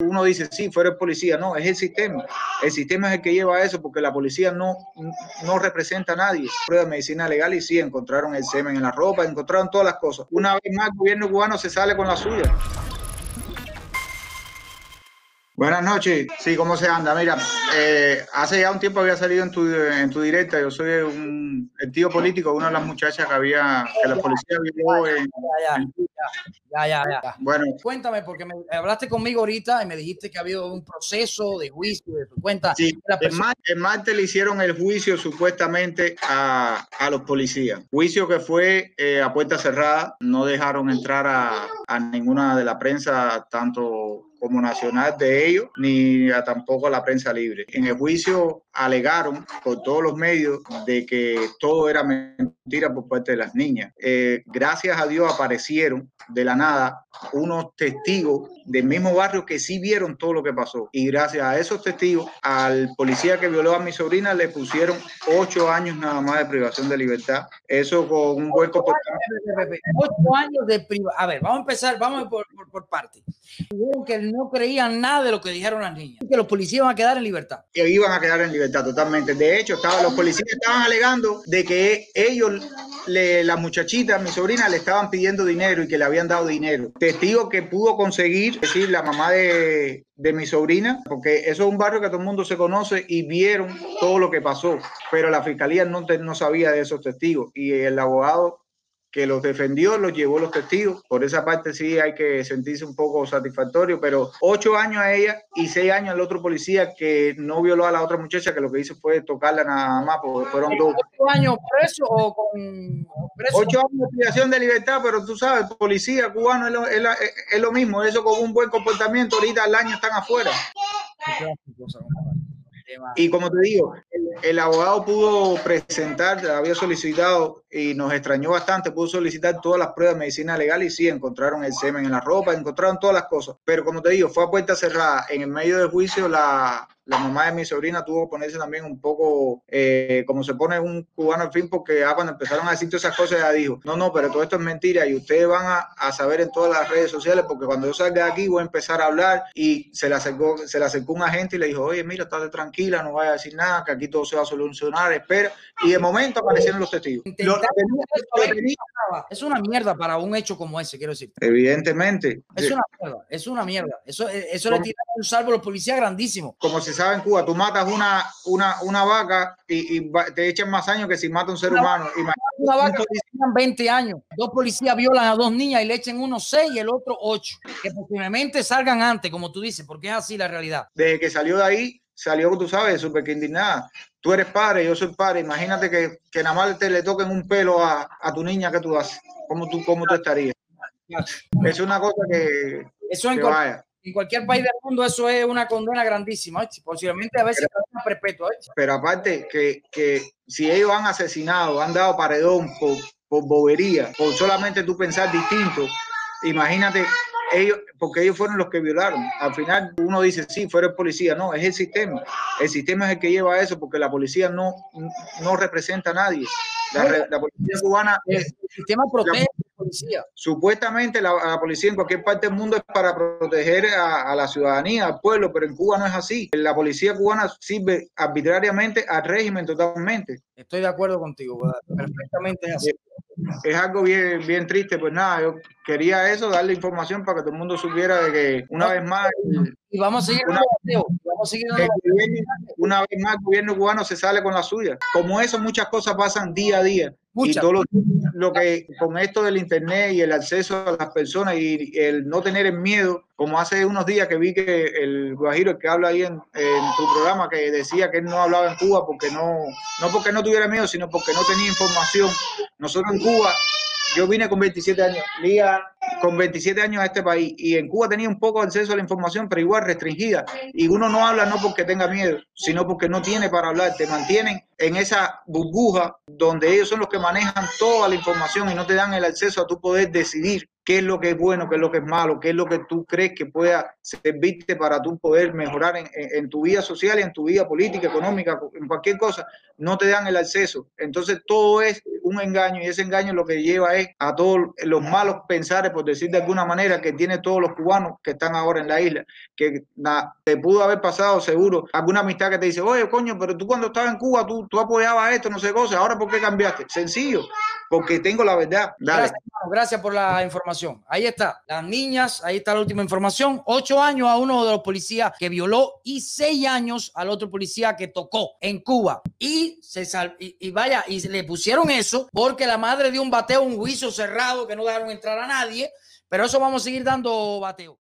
uno dice, sí, fuera el policía, no, es el sistema. El sistema es el que lleva eso porque la policía no, no representa a nadie. Prueba de medicina legal y sí, encontraron el semen en la ropa, encontraron todas las cosas. Una vez más, el gobierno cubano se sale con la suya. Buenas noches. Sí, ¿cómo se anda? Mira, eh, hace ya un tiempo había salido en tu, en tu directa. Yo soy un, el tío político una de las muchachas que había, que la policía vio en, ya, ya, ya, Bueno, cuéntame, porque me hablaste conmigo ahorita y me dijiste que había un proceso de juicio de tu cuenta. Sí, el martes, le hicieron el juicio supuestamente a, a los policías. Juicio que fue eh, a puerta cerrada. No dejaron entrar a, a ninguna de la prensa, tanto como nacional de ellos, ni a tampoco a la prensa libre. En el juicio alegaron por todos los medios de que todo era mentira por parte de las niñas. Eh, gracias a Dios aparecieron de la nada unos testigos del mismo barrio que sí vieron todo lo que pasó. Y gracias a esos testigos, al policía que violó a mi sobrina le pusieron ocho años nada más de privación de libertad. Eso con un buen comportamiento. Ocho años de privación. A ver, vamos a empezar, vamos por, por, por parte. Que no creían nada de lo que dijeron las niñas. Que los policías iban a quedar en libertad. Que iban a quedar en libertad, totalmente. De hecho, estaba, los policías estaban alegando de que ellos le, la muchachita, mi sobrina, le estaban pidiendo dinero y que le habían dado dinero. Testigo que pudo conseguir, decir, la mamá de, de mi sobrina, porque eso es un barrio que todo el mundo se conoce y vieron todo lo que pasó, pero la fiscalía no, no sabía de esos testigos y el abogado que los defendió, los llevó los testigos. Por esa parte sí hay que sentirse un poco satisfactorio, pero ocho años a ella y seis años al otro policía que no violó a la otra muchacha, que lo que hizo fue tocarla nada más, porque fueron dos. ¿Ocho años preso o con preso? Ocho años de privación de libertad, pero tú sabes, policía cubano es lo, es, es lo mismo, eso con un buen comportamiento, ahorita al año están afuera. Y como te digo, el, abogado pudo presentar, había solicitado y nos extrañó bastante, pudo solicitar todas las pruebas de medicina legal y sí, encontraron el semen en la ropa, encontraron todas las cosas. Pero como te digo, fue a puerta cerrada. En el medio del juicio, la, la mamá de mi sobrina tuvo que ponerse también un poco eh, como se pone un cubano al fin, porque ya cuando empezaron a decir todas esas cosas, ya dijo, no, no, pero todo esto es mentira y ustedes van a, a, saber en todas las redes sociales, porque cuando yo salga de aquí voy a empezar a hablar y se le acercó, se le acercó un agente y le dijo, oye, mira, estate tranquila, no vaya a decir nada, que aquí todo se va a solucionar, espera. Y de momento aparecieron los testigos. es una mierda para un hecho como ese, quiero decir. Evidentemente. Es una mierda, es una mierda. Eso, eso le tira un salvo a los policías grandísimos. Como si sabe en Cuba, tú matas una, una, una vaca y, y, te echan más años que si mata un ser una humano. Vaca, una vaca que 20 años. Dos policías violan a dos niñas y le echen uno 6 y el otro 8. Que posiblemente salgan antes, como tú dices, porque es así la realidad. Desde que salió de ahí, salió, tú sabes, súper que indignada. Tú eres padre, yo soy padre. Imagínate que, que nada más te le toquen un pelo a, a tu niña que tú haces. ¿Cómo tú, cómo tú estarías? Es una cosa que, Eso que vaya en cualquier país del mundo eso es una condena grandísima, posiblemente a veces una perpetua. Pero aparte que, que, si ellos han asesinado, han dado paredón por, por bobería, por solamente tú pensar distinto, imagínate ellos, porque ellos fueron los que violaron. Al final uno dice, sí, fuera el policía, no, es el sistema. El sistema es el que lleva eso porque la policía no, no representa a nadie. La, la policía cubana es... El sistema protege policía. Supuestamente la, la, policía en cualquier parte del mundo es para proteger a, a, la ciudadanía, al pueblo, pero en Cuba no es así. La policía cubana sirve arbitrariamente al régimen totalmente. Estoy de acuerdo contigo, perfectamente es así. Es algo bien, bien triste, pues nada, yo quería eso, darle información para que todo el mundo supiera de que una vez más... Y vamos a seguir una, vamos a seguir una vez más el gobierno cubano se sale con la suya. Como eso, muchas cosas pasan día a día. Muchas. Y todo lo, lo, que con esto del internet y el acceso a las personas y el no tener el miedo, como hace unos días que vi que el Guajiro, el que habla ahí en, en, tu programa, que decía que él no hablaba en Cuba porque no, no porque no tuviera miedo, sino porque no tenía información. Nosotros en Cuba, yo vine con 27 años, Lía con 27 años a este país y en Cuba tenía un poco de acceso a la información, pero igual restringida. Y uno no habla no porque tenga miedo, sino porque no tiene para hablar. Te mantienen en esa burbuja donde ellos son los que manejan toda la información y no te dan el acceso a tu poder decidir qué es lo que es bueno, qué es lo que es malo, qué es lo que tú crees que pueda servirte para tú poder mejorar en, en, tu vida social en tu vida política, económica, en cualquier cosa, no te dan el acceso. Entonces todo es un engaño y ese engaño lo que lleva es a todos los malos pensares, por decir de alguna manera, que tiene todos los cubanos que están ahora en la isla, que te pudo haber pasado seguro alguna amistad que te dice, oye, coño, pero tú cuando estabas en Cuba, tú, tú apoyabas esto, no sé cosa, ahora ¿por qué cambiaste? Sencillo, porque tengo la verdad. Gracias, gracias, por la información. Ahí está, las niñas, ahí está la última información. Ocho años a uno de los policías que violó y seis años al otro policía que tocó en Cuba. Y se sal y, vaya, y le pusieron eso porque la madre dio un bateo, un juicio cerrado que no dejaron entrar a nadie. Pero eso vamos a seguir dando bateo.